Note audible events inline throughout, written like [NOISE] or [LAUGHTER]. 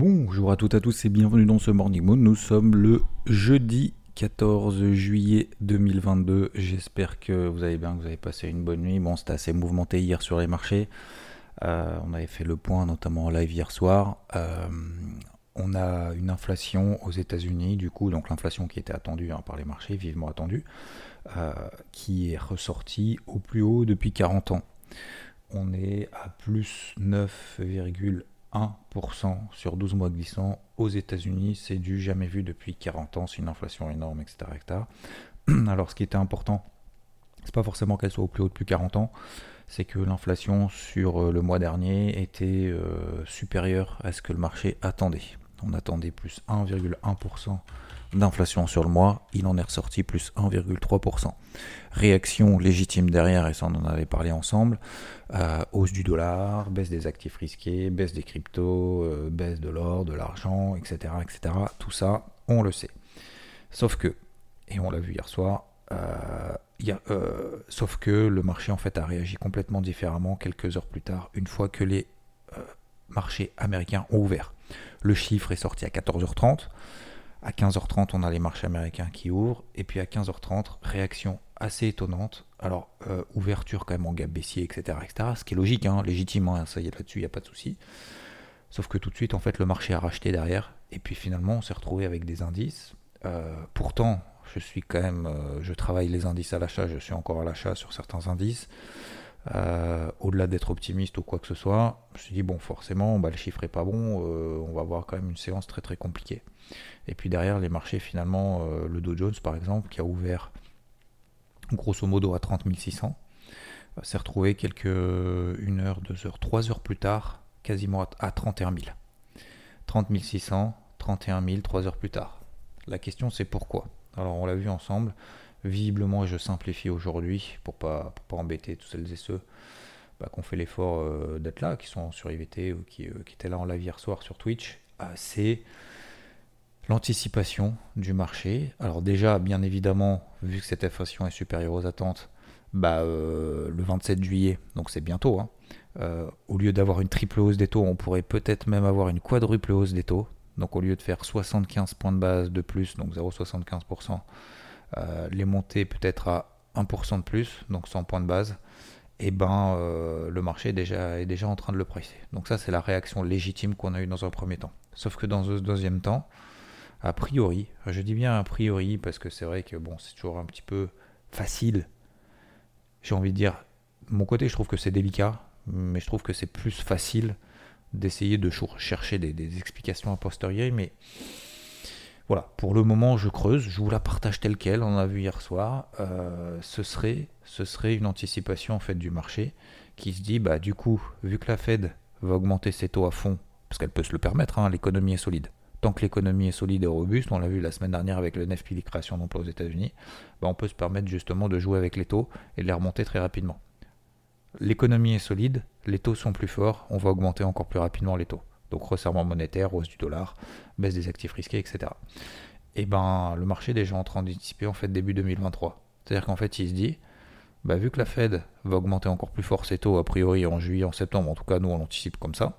Bonjour à toutes et à tous et bienvenue dans ce Morning Moon. Nous sommes le jeudi 14 juillet 2022. J'espère que vous allez bien, que vous avez passé une bonne nuit. Bon, c'était assez mouvementé hier sur les marchés. Euh, on avait fait le point notamment en live hier soir. Euh, on a une inflation aux États-Unis, du coup, donc l'inflation qui était attendue hein, par les marchés, vivement attendue, euh, qui est ressortie au plus haut depuis 40 ans. On est à plus 9,1% sur 12 mois glissants aux États-Unis. C'est du jamais vu depuis 40 ans, c'est une inflation énorme, etc., etc. [CLEARS THROAT] Alors, ce qui était important, c'est pas forcément qu'elle soit au plus haut depuis 40 ans, c'est que l'inflation sur euh, le mois dernier était euh, supérieure à ce que le marché attendait. On attendait plus 1,1% d'inflation sur le mois, il en est ressorti plus 1,3%. Réaction légitime derrière, et ça on en avait parlé ensemble, euh, hausse du dollar, baisse des actifs risqués, baisse des cryptos, baisse de l'or, de l'argent, etc., etc. Tout ça, on le sait. Sauf que, et on l'a vu hier soir, euh, sauf que le marché en fait a réagi complètement différemment quelques heures plus tard, une fois que les euh, marchés américains ont ouvert. Le chiffre est sorti à 14h30. À 15h30, on a les marchés américains qui ouvrent. Et puis à 15h30, réaction assez étonnante. Alors, euh, ouverture quand même en gap baissier, etc., etc. Ce qui est logique, hein, légitime, hein, ça y est là-dessus, il n'y a pas de souci. Sauf que tout de suite, en fait, le marché a racheté derrière. Et puis finalement, on s'est retrouvé avec des indices. pourtant, je suis quand même, euh, je travaille les indices à l'achat, je suis encore à l'achat sur certains indices. Euh, au-delà d'être optimiste ou quoi que ce soit, je me suis dit bon forcément bah, le chiffre est pas bon, euh, on va avoir quand même une séance très très compliquée. Et puis derrière les marchés finalement, le Dow Jones par exemple qui a ouvert grosso modo à 30 600, s'est retrouvé quelques une heure, deux heures, trois heures plus tard quasiment à 31 000. 30 600, 31 000, trois heures plus tard. La question c'est pourquoi? Alors on l'a vu ensemble, visiblement, je simplifie aujourd'hui pour pas, pas embêter tous celles et ceux bah, qui ont fait l'effort euh, d'être là, qui sont sur IVT ou qui, euh, qui, étaient là en live hier soir sur Twitch, euh, c'est l'anticipation du marché. Alors déjà, bien évidemment, vu que cette inflation est supérieure aux attentes, bah, le 27 juillet, donc c'est bientôt, hein, au lieu d'avoir une triple hausse des taux, on pourrait peut-être même avoir une quadruple hausse des taux. Donc au lieu de faire 75 points de base de plus, donc 0,75%, euh, les monter peut-être à 1% de plus, donc 100 points de base, et eh ben euh, le marché est déjà, en train de le presser. Donc ça c'est la réaction légitime qu'on a eue dans un premier temps. Sauf que dans un deuxième temps, a priori, je dis bien a priori parce que c'est vrai que bon c'est toujours un petit peu facile. J'ai envie de dire, mon côté je trouve que c'est délicat, mais je trouve que c'est plus facile d'essayer de chercher des, explications a posteriori, mais voilà, pour le moment je creuse, je vous la partage telle qu'elle, on a vu hier soir, euh, ce, serait, une anticipation en du marché qui se dit, bah du coup, vu que la Fed va augmenter ses taux à fond, parce qu'elle peut se le permettre, hein, l'économie est solide. Tant que l'économie est solide et robuste, on l'a vu la semaine dernière avec le NFP, les créations d'emplois aux États-Unis, bah, on peut se permettre justement de jouer avec les taux et de les remonter très rapidement l'économie est solide, les taux sont plus forts, on va augmenter encore plus rapidement les taux. Donc resserrement monétaire, hausse du dollar, baisse des actifs risqués, etc. Et ben le marché est déjà en train d'anticiper en fait début 2023. C'est-à-dire qu'en fait il se dit, bah, vu que la Fed va augmenter encore plus fort ses taux a priori en juillet, en septembre, en tout cas nous on anticipe comme ça,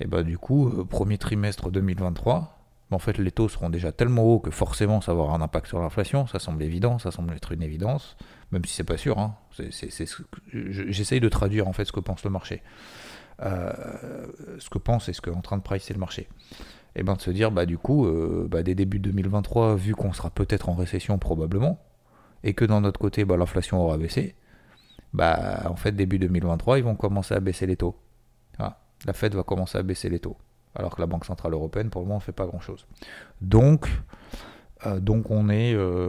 et ben du coup euh, premier trimestre 2023, en fait les taux seront déjà tellement hauts que forcément ça va avoir un impact sur l'inflation, ça semble évident, ça semble être une évidence, même si c'est pas sûr. Hein. J'essaye de traduire en fait ce que pense le marché, euh, ce que pense et ce qu'est en train de pricer le marché. Et ben de se dire bah du coup euh, bah, dès début 2023, vu qu'on sera peut-être en récession probablement, et que dans notre côté bah, l'inflation aura baissé, bah en fait début 2023 ils vont commencer à baisser les taux. La Fed va commencer à baisser les taux alors que la Banque Centrale Européenne, pour le moment, ne fait pas grand-chose. Donc, euh,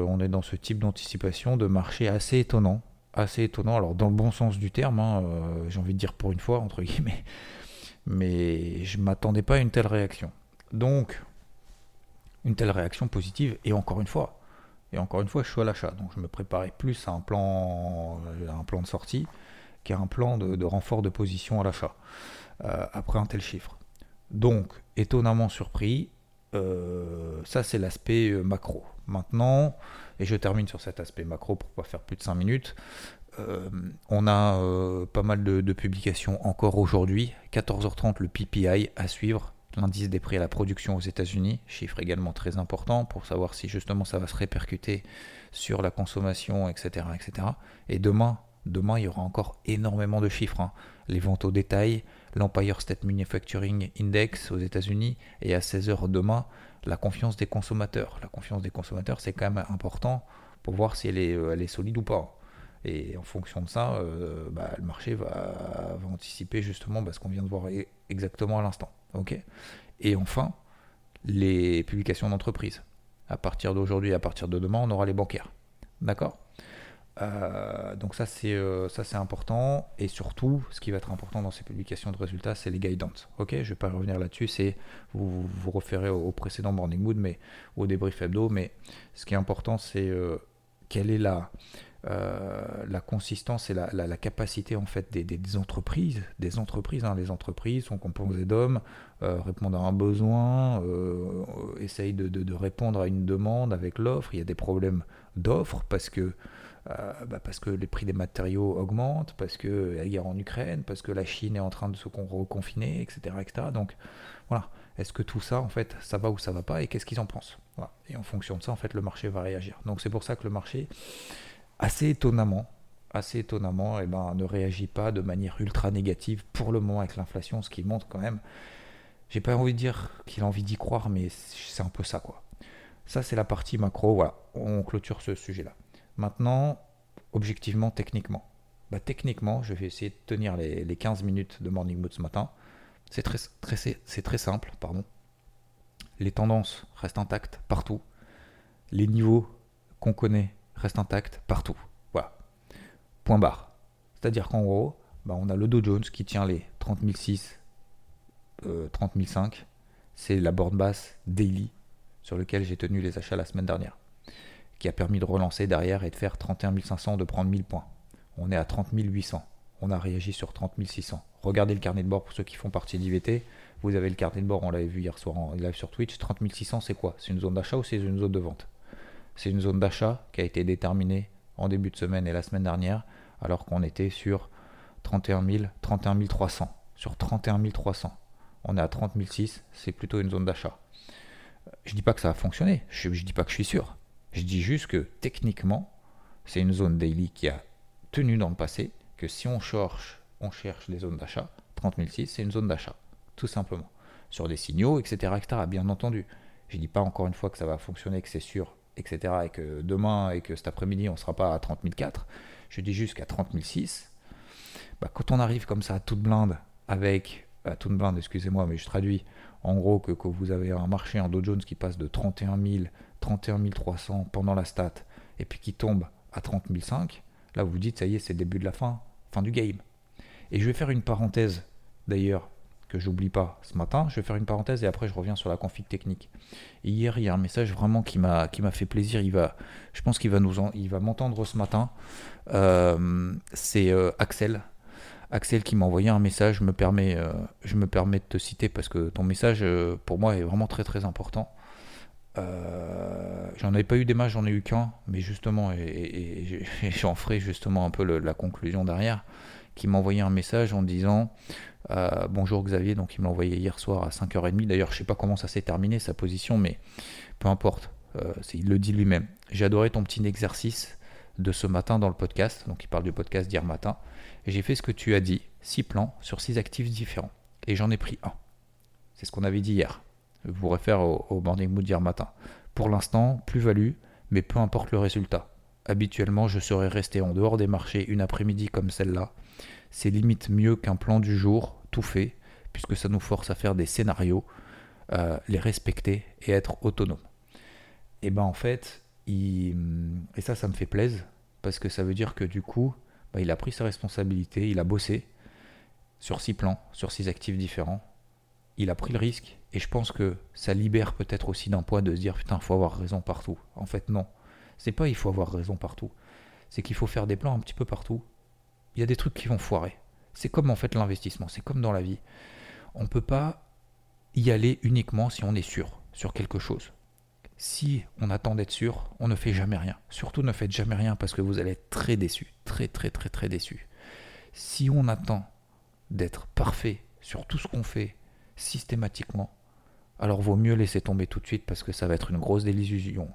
on est dans ce type d'anticipation de marché assez étonnant. Assez étonnant, alors dans le bon sens du terme, hein, euh, j'ai envie de dire pour une fois, entre guillemets, [LAUGHS] Mais je m'attendais pas à une telle réaction. Donc, une telle réaction positive, et encore une fois, et encore une fois, je suis à l'achat. Donc je me préparais plus à un plan, un plan de sortie qu'à un plan de, renfort de position à l'achat, euh, après un tel chiffre. Donc, étonnamment surpris, euh, ça c'est l'aspect euh, macro. Maintenant, et je termine sur cet aspect macro pour pas faire plus de 5 minutes, on a pas mal de publications encore aujourd'hui. 14h30, le PPI à suivre l'indice des prix à la production aux États-Unis, chiffre également très important pour savoir si justement ça va se répercuter sur la consommation, etc. etc. Et demain, demain, il y aura encore énormément de chiffres. Hein. Les ventes au détail, l'Empire State Manufacturing Index aux États-Unis, et à 16h demain, la confiance des consommateurs. La confiance des consommateurs, c'est quand même important pour voir si elle est, euh, solide ou pas. Et en fonction de ça, euh, bah, le marché va, anticiper justement bah, ce qu'on vient de voir e-, exactement à l'instant. et enfin, les publications d'entreprise. À partir d'aujourd'hui, à partir de demain, on aura les bancaires. D'accord? Euh, donc ça c'est euh, ça c'est important. Et surtout ce qui va être important dans ces publications de résultats c'est les guidance ok je vais pas revenir là-dessus c'est vous vous référez au, précédent morning mood mais au débrief hebdo mais ce qui est important c'est quelle est la euh, la consistance et la, capacité en fait des, entreprises, des entreprises, hein, les entreprises sont composées d'hommes, euh, répondent à un besoin, euh, essayent de, répondre à une demande avec l'offre. Il y a des problèmes d'offre parce que bah, parce que les prix des matériaux augmentent, parce que la guerre en Ukraine, parce que la Chine est en train de se reconfiner, etc., etc. Donc voilà, est-ce que tout ça en fait ça va ou ça va pas et qu'est-ce qu'ils en pensent? Et en fonction de ça en fait le marché va réagir. Donc c'est pour ça que le marché assez étonnamment, assez étonnamment, eh ben, ne réagit pas de manière ultra négative pour le moment avec l'inflation, ce qui montre quand même, j'ai pas envie de dire qu'il a envie d'y croire, mais c'est un peu ça quoi. Ça c'est la partie macro, voilà, on clôture ce sujet-là. Maintenant, objectivement, techniquement. Bah, techniquement, je vais essayer de tenir les, 15 minutes de Morning Mood ce matin. C'est très, très, très simple, pardon. Les tendances restent intactes partout. Les niveaux qu'on connaît reste intact partout. Voilà. Point barre. C'est-à-dire qu'en gros, bah, on a le Dow Jones qui tient les 30 006, euh, 30 005. C'est la borne basse daily sur lequel j'ai tenu les achats la semaine dernière, qui a permis de relancer derrière et de faire 31 500, de prendre 1000 points. On est à 30 800. On a réagi sur 30 600. Regardez le carnet de bord pour ceux qui font partie d'IVT. Vous avez le carnet de bord, on l'avait vu hier soir en live sur Twitch. 30 600, c'est quoi? C'est une zone d'achat ou c'est une zone de vente? C'est une zone d'achat qui a été déterminée en début de semaine et la semaine dernière, alors qu'on était sur 31 000, 31 300. Sur 31 300. On est à 30 006, c'est plutôt une zone d'achat. Je dis pas que ça a fonctionné, je, ne dis pas que je suis sûr. Je dis juste que techniquement, c'est une zone daily qui a tenu dans le passé, que si on cherche, on cherche des zones d'achat, 30 006, c'est une zone d'achat, tout simplement. Sur des signaux, etc., bien entendu. Je dis pas encore une fois que ça va fonctionner, que c'est sûr, etc., et que demain et que cet après-midi, on ne sera pas à 30 004, je dis jusqu'à 30 006, bah, quand on arrive comme ça à toute blinde, avec, à toute blinde, excusez-moi, mais je traduis, en gros, que, que, vous avez un marché en Dow Jones qui passe de 31 000, 31 300 pendant la stat, et puis qui tombe à 30 005, là vous vous dites, ça y est, c'est début de la fin, fin du game. Et je vais faire une parenthèse, d'ailleurs, que j'oublie pas ce matin. Je vais faire une parenthèse et après je reviens sur la config technique. hier, il y a un message vraiment qui m'a fait plaisir. Il va, je pense qu'il va nous va m'entendre ce matin. Euh, c'est euh, Axel. Axel qui m'a envoyé un message. Je me permets, euh, je me permets de te citer parce que ton message pour moi est vraiment très très important. J'en avais pas eu des matchs, j'en ai eu qu'un, mais justement, et, [LAUGHS] j'en ferai justement un peu la conclusion derrière, qui m'a envoyé un message en disant euh, bonjour Xavier, donc il me envoyé hier soir à 5h30. D'ailleurs, je sais pas comment ça s'est terminé sa position, mais peu importe. Euh, il le dit lui-même. J'ai adoré ton petit exercice de ce matin dans le podcast. Donc il parle du podcast d'hier matin. J'ai fait ce que tu as dit, 6 plans sur 6 actifs différents. Et j'en ai pris un. C'est ce qu'on avait dit hier. Vous réfère au, au morning mood d'hier matin. Pour l'instant, plus-value, mais peu importe le résultat. Habituellement, je serais resté en dehors des marchés une après-midi comme celle-là c'est limite mieux qu'un plan du jour tout fait, puisque ça nous force à faire des scénarios, euh, les respecter et être autonome. Et ben en fait, et ça, ça me fait plaisir, parce que ça veut dire que du coup, bah, il a pris sa responsabilité, il a bossé sur six plans, sur six actifs différents. Il a pris le risque et je pense que ça libère peut-être aussi d'un poids de se dire putain, faut avoir raison partout. En fait, non. C'est pas il faut avoir raison partout. C'est qu'il faut faire des plans un petit peu partout. Il y a des trucs qui vont foirer. C'est comme en fait l'investissement, c'est comme dans la vie. On ne peut pas y aller uniquement si on est sûr sur quelque chose. Si on attend d'être sûr, on ne fait jamais rien. Surtout ne faites jamais rien parce que vous allez être très déçu. Très très très très déçu. Si on attend d'être parfait sur tout ce qu'on fait systématiquement, alors vaut mieux laisser tomber tout de suite parce que ça va être une grosse désillusion.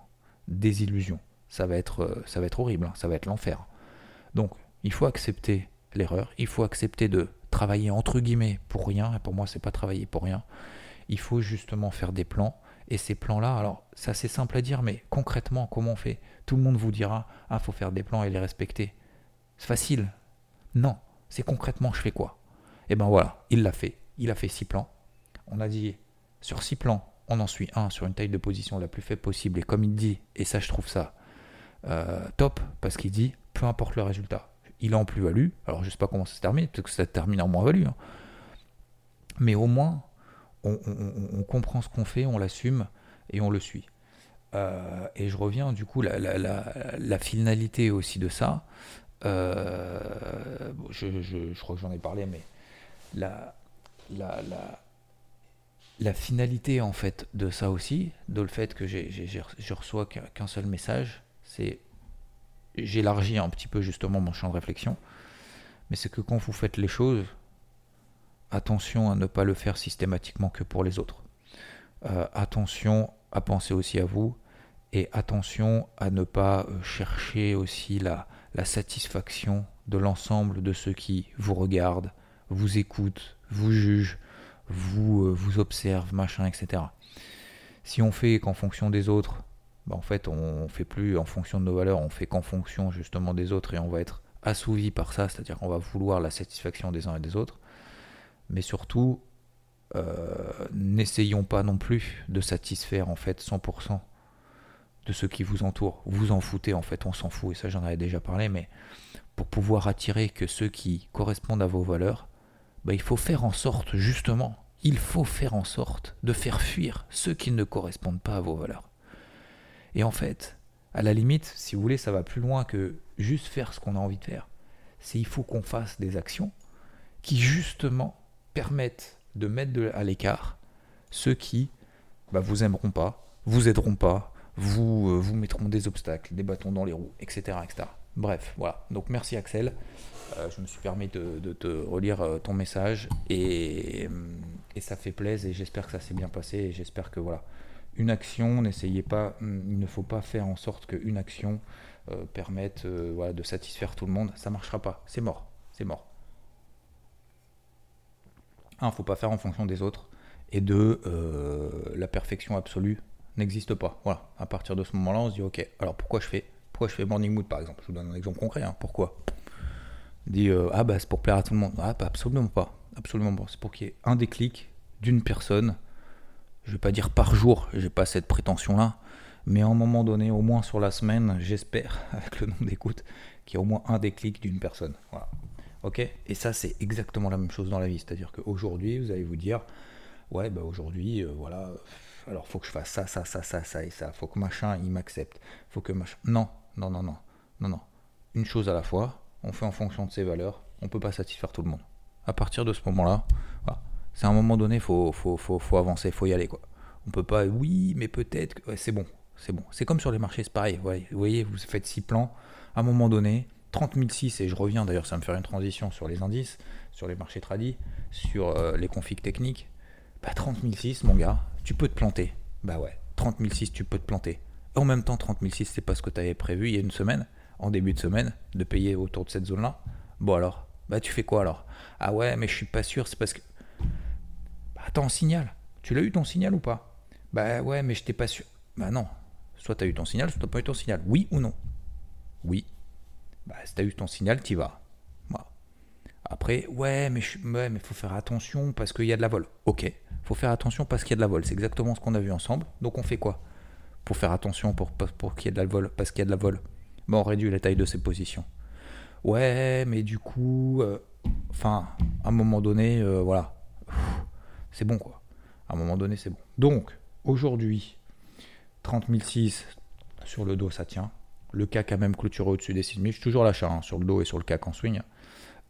Désillusion. Ça va être, euh, ça va être horrible, hein. ça va être l'enfer. Donc, il faut accepter l'erreur, il faut accepter de travailler entre guillemets pour rien, et pour moi c'est pas travailler pour rien. Il faut justement faire des plans, et ces plans-là, alors c'est assez simple à dire, mais concrètement, comment on fait? Tout le monde vous dira, ah, faut faire des plans et les respecter. C'est facile. Non, c'est concrètement, je fais quoi? Et eh ben voilà, il l'a fait. Il a fait six plans. On a dit, sur six plans, on en suit un sur une taille de position la plus faible possible, et comme il dit, et ça je trouve ça euh, top, parce qu'il dit, peu importe le résultat, il est en plus-value. Alors je sais pas comment ça se termine, peut-être que ça termine en moins-value. Hein. Mais au moins, on, comprend ce qu'on fait, on l'assume et on le suit. Euh, et je reviens du coup, la, finalité aussi de ça, euh, je, crois que j'en ai parlé, mais la, la, la, finalité en fait de ça aussi, de le fait que je reçois qu'un seul message, c'est j'élargis un petit peu justement mon champ de réflexion, mais c'est que quand vous faites les choses, attention à ne pas le faire systématiquement que pour les autres. Euh, attention à penser aussi à vous et attention à ne pas euh, chercher aussi la, la satisfaction de l'ensemble de ceux qui vous regardent, vous écoutent, vous jugent, vous, euh, vous observent, machin, etc. Si on fait qu'en fonction des autres, bah, en fait, on fait plus en fonction de nos valeurs, on fait qu'en fonction justement des autres et on va être assouvi par ça, c'est-à-dire qu'on va vouloir la satisfaction des uns et des autres. Mais surtout, euh, n'essayons pas non plus de satisfaire en fait 100% de ceux qui vous entourent. Vous en foutez en fait, on s'en fout, et ça j'en avais déjà parlé, mais pour pouvoir attirer que ceux qui correspondent à vos valeurs, bah, il faut faire en sorte justement, il faut faire en sorte de faire fuir ceux qui ne correspondent pas à vos valeurs. Et en fait, à la limite, si vous voulez, ça va plus loin que juste faire ce qu'on a envie de faire. C'est il faut qu'on fasse des actions qui justement permettent de mettre à l'écart ceux qui bah, vous aimeront pas, vous aideront pas, vous, euh, vous mettront des obstacles, des bâtons dans les roues, etc. Bref, voilà. Donc merci Axel. Euh, je me suis permis de, te relire euh, ton message et, et ça fait plaisir et j'espère que ça s'est bien passé et j'espère que voilà une action, n'essayez pas, hmm, il ne faut pas faire en sorte qu'une action euh, permette euh, de satisfaire tout le monde. Ça ne marchera pas, c'est mort, c'est mort. Un, il ne faut pas faire en fonction des autres. Et deux, euh, la perfection absolue n'existe pas. Voilà, à partir de ce moment-là, on se dit, ok, alors pourquoi je fais? Pourquoi je fais Morning Mood par exemple? Je vous donne un exemple concret, hein. pourquoi? Dit, ah bah c'est pour plaire à tout le monde. Ah, bah, absolument pas, absolument pas. C'est pour qu'il y ait un déclic d'une personne je vais pas dire par jour, j'ai pas cette prétention-là, mais à un moment donné, au moins sur la semaine, j'espère, [LAUGHS] avec le nombre d'écoutes, qu'il y a au moins un déclic d'une personne. Voilà. Ok? Et ça, c'est exactement la même chose dans la vie. C'est-à-dire qu'aujourd'hui, vous allez vous dire, ouais, bah aujourd'hui, euh, voilà, alors faut que je fasse ça, ça, ça, ça, ça et ça. Faut que machin, il m'accepte. Faut que machin. Non, non, non, non, non, non. Une chose à la fois. On fait en fonction de ses valeurs. On peut pas satisfaire tout le monde. À partir de ce moment-là, c'est à un moment donné, faut, faut, faut, faut avancer, faut y aller quoi. On peut pas, oui, mais peut-être, c'est bon, c'est bon. C'est comme sur les marchés, c'est pareil. Vous voyez, vous faites six plans. À un moment donné, 30 006, et je reviens d'ailleurs, ça me faire une transition sur les indices, sur les marchés tradis, sur euh, les configs techniques. Bah 30 006, mon gars, tu peux te planter. Bah ouais, 30 006, tu peux te planter. En même temps, 30 006, c'est pas ce que tu avais prévu il y a une semaine, en début de semaine, de payer autour de cette zone-là. Bon alors, bah tu fais quoi alors? Ah ouais, mais je suis pas sûr, c'est parce que Attends, signal. Tu l'as eu ton signal ou pas? Bah ouais, mais je t'ai pas sûr. Bah non. Soit tu as eu ton signal, soit tu pas eu ton signal. Oui ou non? Oui. Bah si tu as eu ton signal, tu vas. Après, ouais, mais il ouais, mais faut faire attention parce qu'il y a de la vol. Ok, faut faire attention parce qu'il y a de la vol. C'est exactement ce qu'on a vu ensemble. Donc on fait quoi? Pour faire attention pour, pour, qu'il y ait de la vol, parce qu'il y a de la vol. Bon, on réduit la taille de ses positions. Ouais, mais du coup, euh, enfin, à un moment donné, euh, voilà, c'est bon quoi. À un moment donné, c'est bon. Donc, aujourd'hui, 30 006 sur le dos, ça tient. Le CAC a même clôturé au-dessus des 6000. Je suis toujours l'achat hein, sur le dos et sur le CAC en swing.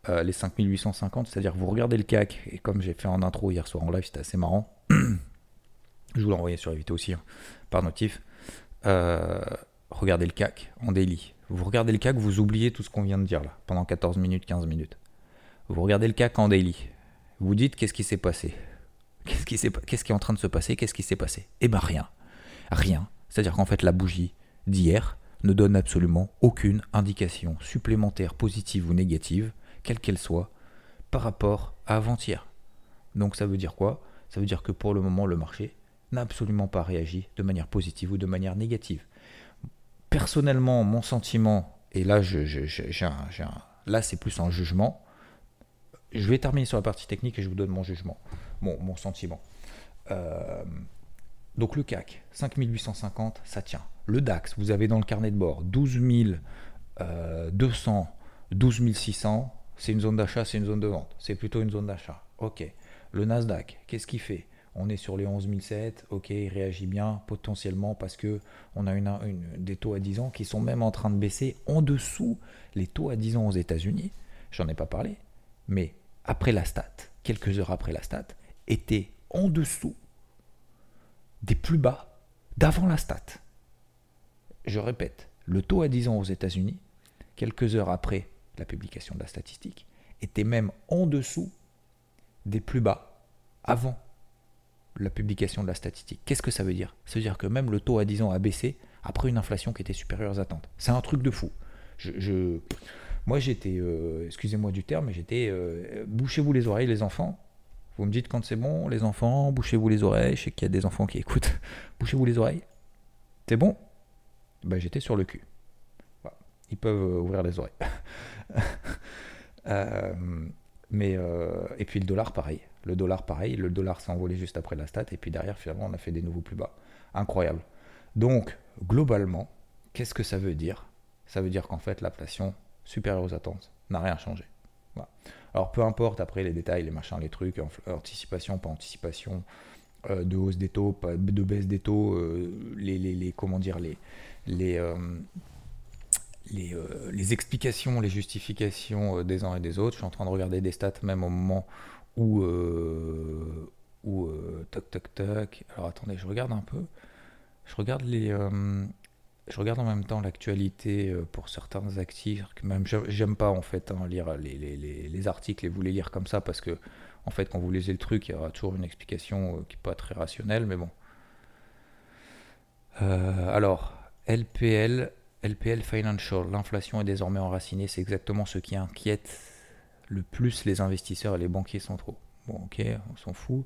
Euh, les 5850, c'est-à-dire vous regardez le CAC, et comme j'ai fait en intro hier soir en live, c'était assez marrant. [CLEARS THROAT] Je vous l'ai envoyé sur Évité aussi, hein, par notif. Euh, regardez le CAC en daily. Vous regardez le CAC, vous oubliez tout ce qu'on vient de dire là, pendant 14 minutes, 15 minutes. Vous regardez le CAC en daily. Vous dites qu'est-ce qui s'est passé? Qu'est-ce qui, qu'est-ce qui est en train de se passer? Qu'est-ce qui s'est passé? Eh ben rien. Rien. C'est-à-dire qu'en fait, la bougie d'hier ne donne absolument aucune indication supplémentaire positive ou négative, quelle qu'elle soit, par rapport à avant-hier. Donc ça veut dire quoi? Ça veut dire que pour le moment, le marché n'a absolument pas réagi de manière positive ou de manière négative. Personnellement, mon sentiment, et là, je, là c'est plus un jugement, je vais terminer sur la partie technique et je vous donne mon jugement, mon, mon sentiment. Euh, donc le CAC, 5850, ça tient. Le DAX, vous avez dans le carnet de bord 12 200, 12 600, c'est une zone d'achat, c'est une zone de vente. C'est plutôt une zone d'achat. Ok. Le Nasdaq, qu'est-ce qu'il fait? On est sur les 11 007, ok, il réagit bien potentiellement parce que on a des taux à 10 ans qui sont même en train de baisser en dessous les taux à 10 ans aux États-Unis. J'en ai pas parlé, mais après la stat, quelques heures après la stat, était en dessous des plus bas d'avant la stat. Je répète, le taux à 10 ans aux États-Unis, quelques heures après la publication de la statistique, était même en dessous des plus bas avant la publication de la statistique. Qu'est-ce que ça veut dire? Ça veut dire que même le taux à 10 ans a baissé après une inflation qui était supérieure aux attentes. C'est un truc de fou. Je, Moi j'étais, euh, excusez-moi du terme, j'étais, euh, bouchez-vous les oreilles les enfants, vous me dites quand c'est bon, les enfants, bouchez-vous les oreilles. Je sais qu'il y a des enfants qui écoutent. [LAUGHS] bouchez-vous les oreilles. C'est bon? Ben, J'étais sur le cul. Ils peuvent euh, ouvrir les oreilles. [LAUGHS] mais, euh, et puis le dollar, pareil. Le dollar, pareil. Le dollar s'est envolé juste après la stat. Et puis derrière, finalement, on a fait des nouveaux plus bas. Incroyable. Donc, globalement, qu'est-ce que ça veut dire? Ça veut dire qu'en fait, l'inflation supérieure aux attentes n'a rien changé. Alors peu importe après les détails, les machins, les trucs, anticipation, pas anticipation, euh, de hausse des taux, pas de baisse des taux, euh, les, les, comment dire, les, les, euh, les, explications, les justifications des uns et des autres. Je suis en train de regarder des stats même au moment où, où toc toc toc. Alors attendez, je regarde un peu. Je regarde les, je regarde en même temps l'actualité euh, pour certains actifs, même j'aime pas en fait hein, lire les, articles et vous les lire comme ça parce que en fait quand vous lisez le truc il y aura toujours une explication euh, qui n'est pas très rationnelle mais bon. Euh, alors LPL, LPL Financial, l'inflation est désormais enracinée, c'est exactement ce qui inquiète le plus les investisseurs et les banquiers centraux. Bon ok, on s'en fout.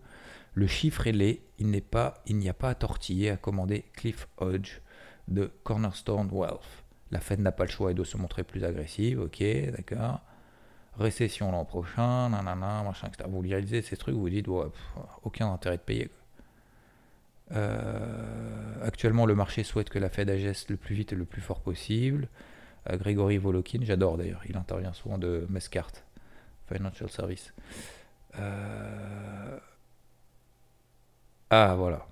Le chiffre est laid, il n'y a pas à tortiller, à commander Cliff Hodge de Cornerstone Wealth. La Fed n'a pas le choix et doit se montrer plus agressive, ok, d'accord. Récession l'an prochain, nanana, machin, etc. Vous lisez ces trucs, vous vous dites, aucun intérêt de payer. Euh, actuellement, le marché souhaite que la Fed agisse le plus vite et le plus fort possible. Euh, Grégory Volokin, j'adore d'ailleurs, il intervient souvent de Mescart, Financial Service. Euh, ah, voilà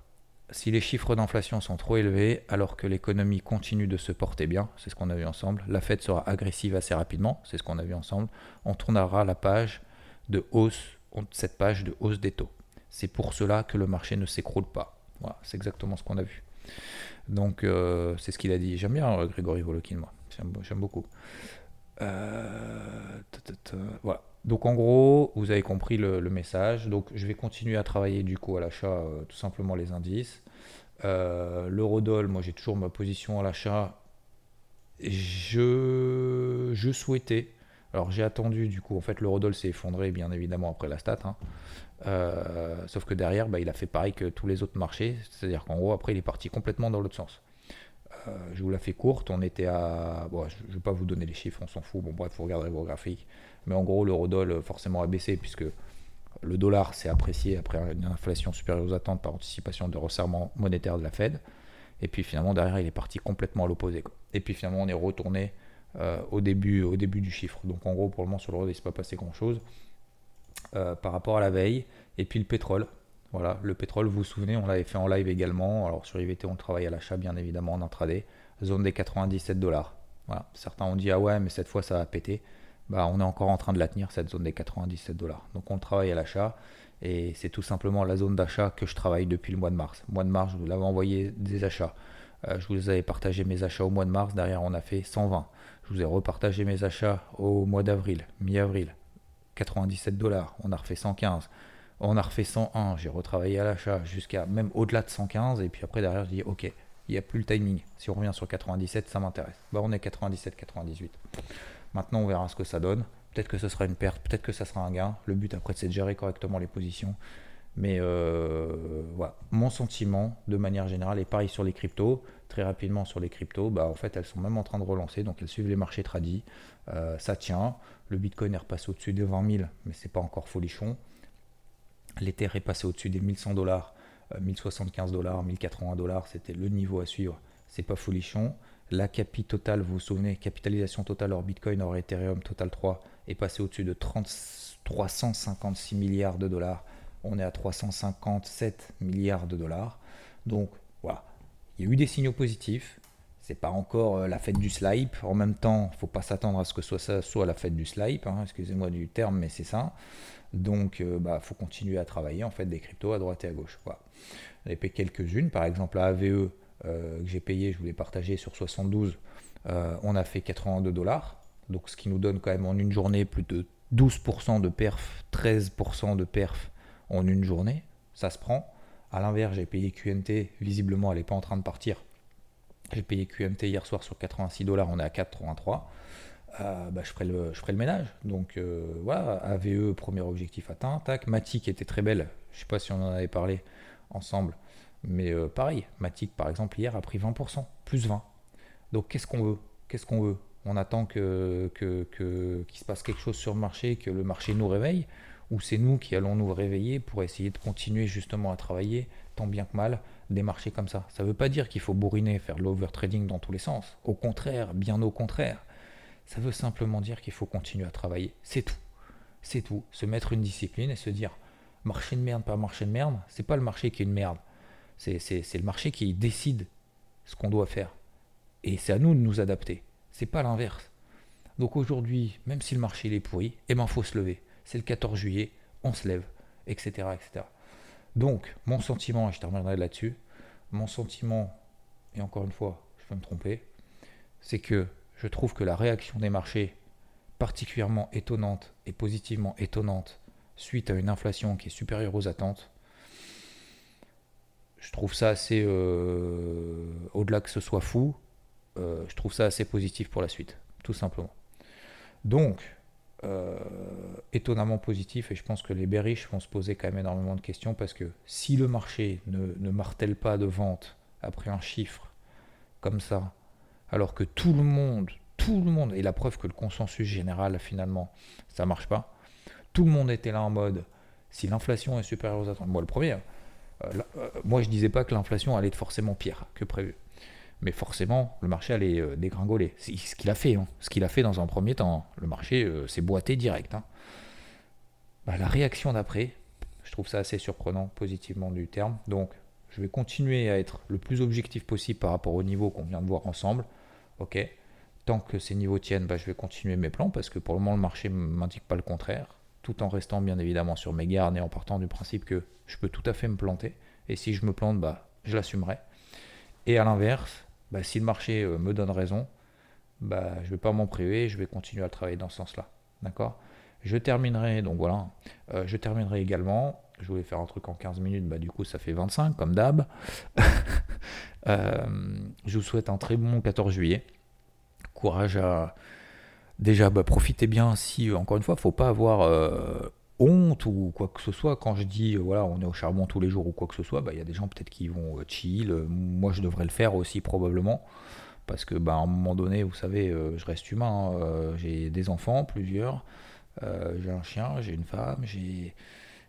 si les chiffres d'inflation sont trop élevés alors que l'économie continue de se porter bien, c'est ce qu'on a vu ensemble, la Fed sera agressive assez rapidement, c'est ce qu'on a vu ensemble, on tournera la page de hausse, cette page de hausse des taux. C'est pour cela que le marché ne s'écroule pas. Voilà, c'est exactement ce qu'on a vu. Donc euh, c'est ce qu'il a dit. J'aime bien euh, Grégory Volokin, moi. J'aime beaucoup. Euh, voilà. Donc en gros, vous avez compris le, message. Donc je vais continuer à travailler du coup à l'achat, tout simplement les indices. L'eurodoll, moi j'ai toujours ma position à l'achat. Je, je souhaitais, alors j'ai attendu du coup, en fait l'eurodoll s'est effondré bien évidemment après la stat. Hein. Euh, sauf que derrière, bah, il a fait pareil que tous les autres marchés. C'est-à-dire qu'en gros, après il est parti complètement dans l'autre sens. je vous la fais courte, on était à... Bon, je ne vais pas vous donner les chiffres, on s'en fout. Bon bref, vous regarderez vos graphiques. Mais en gros, l'eurodoll euh, forcément a baissé puisque le dollar s'est apprécié après une inflation supérieure aux attentes par anticipation de resserrement monétaire de la Fed. Et puis finalement, derrière, il est parti complètement à l'opposé. Et puis finalement, on est retourné au, début, au début du chiffre. Donc en gros, pour le moment, sur le il ne s'est pas passé grand-chose par rapport à la veille. Et puis le pétrole. Voilà, le pétrole, vous vous souvenez, on l'avait fait en live également. Alors sur IVT, on travaille à l'achat, bien évidemment, en intraday. Zone des 97 dollars. Voilà. Certains ont dit, ah ouais, mais cette fois, ça va péter. Bah, on est encore en train de la tenir, cette zone des 97 dollars. Donc on travaille à l'achat. Et c'est tout simplement la zone d'achat que je travaille depuis le mois de mars. mois de mars, je vous l'avais envoyé des achats. Euh, je vous avais partagé mes achats au mois de mars. Derrière, on a fait 120. Je vous ai repartagé mes achats au mois d'avril, mi-avril. 97 dollars. On a refait 115. On a refait 101, j'ai retravaillé à l'achat jusqu'à même au-delà de 115, et puis après derrière je dis ok, il n'y a plus le timing. Si on revient sur 97, ça m'intéresse. Bah on est 97, 98. Maintenant on verra ce que ça donne. Peut-être que ce sera une perte, peut-être que ça sera un gain. Le but après c'est de gérer correctement les positions. Mais euh, voilà, mon sentiment de manière générale est pareil sur les cryptos. Très rapidement sur les cryptos, bah, en fait elles sont même en train de relancer, donc elles suivent les marchés tradis. Euh, ça tient. Le Bitcoin est repassé au-dessus des 20 000, mais c'est pas encore folichon. L'Ether est passé au-dessus des 1100 dollars, 1075 euh, dollars, 1080 dollars, c'était le niveau à suivre. C'est pas folichon. La capi totale, vous vous souvenez, capitalisation totale hors Bitcoin, hors Ethereum, Total 3, est passé au-dessus de 356 milliards de dollars. On est à 357 milliards de dollars. Donc voilà, il y a eu des signaux positifs. C'est pas encore euh, la fête du slipe. En même temps, faut pas s'attendre à ce que soit ça soit la fête du slipe. Hein. Excusez-moi du terme, mais c'est ça. Donc, euh, bah, faut continuer à travailler en fait des cryptos à droite et à gauche. Payé quelques-unes, par exemple la AVE euh, que j'ai payé, je voulais partager sur 72, euh, on a fait 82 dollars. Donc, ce qui nous donne quand même en une journée plus de 12% de perf, 13% de perf en une journée. Ça se prend. À l'inverse, j'ai payé QNT, visiblement elle n'est pas en train de partir. J'ai payé QNT hier soir sur 86 dollars, on est à 4,83. Euh, bah, je, ferai le, ménage. Donc euh, voilà, AVE, premier objectif atteint. Tac, Matic était très belle. Je sais pas si on en avait parlé ensemble. Mais euh, pareil, Matic par exemple hier a pris 20%, plus 20. Donc qu'est-ce qu'on veut? Qu'est-ce qu'on veut? On attend que, que, qu'il se passe quelque chose sur le marché, que le marché nous réveille ou c'est nous qui allons nous réveiller pour essayer de continuer justement à travailler, tant bien que mal, des marchés comme ça. Ça ne veut pas dire qu'il faut bourriner, faire l'overtrading dans tous les sens. Au contraire, bien au contraire. Ça veut simplement dire qu'il faut continuer à travailler. C'est tout. C'est tout. Se mettre une discipline et se dire marché de merde, pas marché de merde, c'est pas le marché qui est une merde. C'est, le marché qui décide ce qu'on doit faire. Et c'est à nous de nous adapter. C'est pas l'inverse. Donc aujourd'hui, même si le marché est pourri, eh ben faut se lever. C'est le 14 juillet, on se lève, etc., etc. Donc, mon sentiment, et je terminerai là-dessus, mon sentiment, et encore une fois, je peux me tromper, c'est que je trouve que la réaction des marchés, particulièrement étonnante et positivement étonnante, suite à une inflation qui est supérieure aux attentes, je trouve ça assez, euh, au-delà que ce soit fou, euh, je trouve ça assez positif pour la suite, tout simplement. Donc, euh, étonnamment positif, et je pense que les bearish vont se poser quand même énormément de questions, parce que si le marché ne, martèle pas de vente après un chiffre comme ça, alors que tout le monde, tout le monde, et la preuve que le consensus général finalement, ça marche pas, tout le monde était là en mode, si l'inflation est supérieure aux attentes, moi le premier, euh, euh, moi je disais pas que l'inflation allait être forcément pire que prévu. Mais forcément, le marché allait euh, dégringoler. C'est ce qu'il a fait. Hein. Ce qu'il a fait dans un premier temps. Le marché s'est boité direct. Hein. Bah, la réaction d'après, je trouve ça assez surprenant, positivement du terme. Donc, je vais continuer à être le plus objectif possible par rapport au niveau qu'on vient de voir ensemble. Ok. Tant que ces niveaux tiennent, bah, je vais continuer mes plans parce que pour le moment le marché ne m'indique pas le contraire, tout en restant bien évidemment sur mes gardes et en partant du principe que je peux tout à fait me planter. Et si je me plante, bah, je l'assumerai. Et à l'inverse, bah, si le marché euh, me donne raison, bah, je ne vais pas m'en priver, je vais continuer à travailler dans ce sens-là. D'accord? Je terminerai, donc voilà, euh, je terminerai également. Je voulais faire un truc en 15 minutes, bah, du coup ça fait 25 comme d'hab. [LAUGHS] Euh, je vous souhaite un très bon 14 juillet. Courage à. Déjà, profitez bien si, encore une fois, faut pas avoir honte ou quoi que ce soit. Quand je dis, euh, voilà, on est au charbon tous les jours ou quoi que ce soit, bah, il y a des gens peut-être qui vont chill. Moi, je devrais le faire aussi, probablement. Parce que, bah, à un moment donné, vous savez, je reste humain. Hein. j'ai des enfants, plusieurs. j'ai un chien, j'ai une femme, j'ai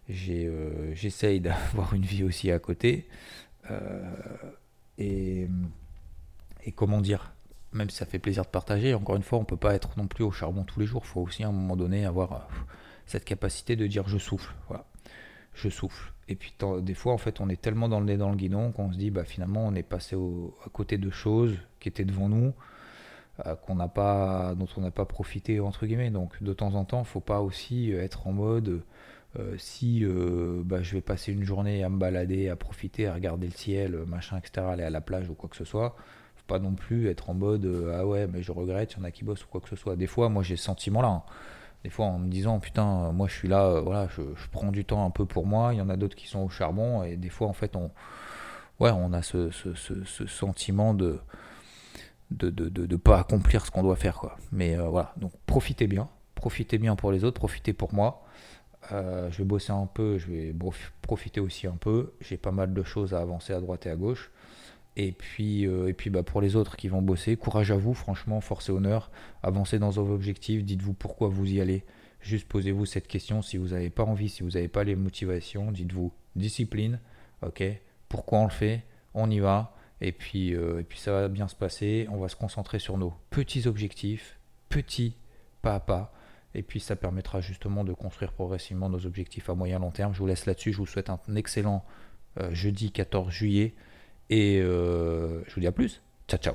j'essaye [LAUGHS] d'avoir une vie aussi à côté. Euh, et, comment dire même si ça fait plaisir de partager, encore une fois, on peut pas être non plus au charbon tous les jours. Il faut aussi à un moment donné avoir euh, cette capacité de dire je souffle. Voilà. Je souffle. Et puis des fois, en fait, on est tellement dans le nez dans le guidon qu'on se dit, bah, finalement, on est passé à côté de choses qui étaient devant nous, euh, qu'on n'a pas, dont on n'a pas profité entre guillemets. Donc, de temps en temps, il faut pas aussi être en mode, euh, si bah, je vais passer une journée à me balader, à profiter, à regarder le ciel, machin, etc., aller à la plage ou quoi que ce soit pas non plus être en mode euh, ah ouais mais je regrette, il y en a qui bossent ou quoi que ce soit. Des fois moi j'ai ce sentiment là. Hein. Des fois en me disant putain moi je suis là, euh, voilà, je, prends du temps un peu pour moi, il y en a d'autres qui sont au charbon et des fois en fait on ouais a ce, sentiment de de, de, de, pas accomplir ce qu'on doit faire quoi. Mais euh, voilà, donc profitez bien, profitez bien pour les autres, profitez pour moi. je vais bosser un peu, je vais profiter aussi un peu. J'ai pas mal de choses à avancer à droite et à gauche. Et puis, euh, bah, pour les autres qui vont bosser, courage à vous, franchement, force et honneur. Avancez dans vos objectifs, dites-vous pourquoi vous y allez. Juste posez-vous cette question. Si vous n'avez pas envie, si vous n'avez pas les motivations, dites-vous discipline, ok Pourquoi on le fait On y va. Et puis, euh, et puis ça va bien se passer. On va se concentrer sur nos petits objectifs, petits pas à pas. Et puis ça permettra justement de construire progressivement nos objectifs à moyen long terme. Je vous laisse là-dessus. Je vous souhaite un excellent euh, jeudi 14 juillet. Et euh, je vous dis à plus. Ciao, ciao.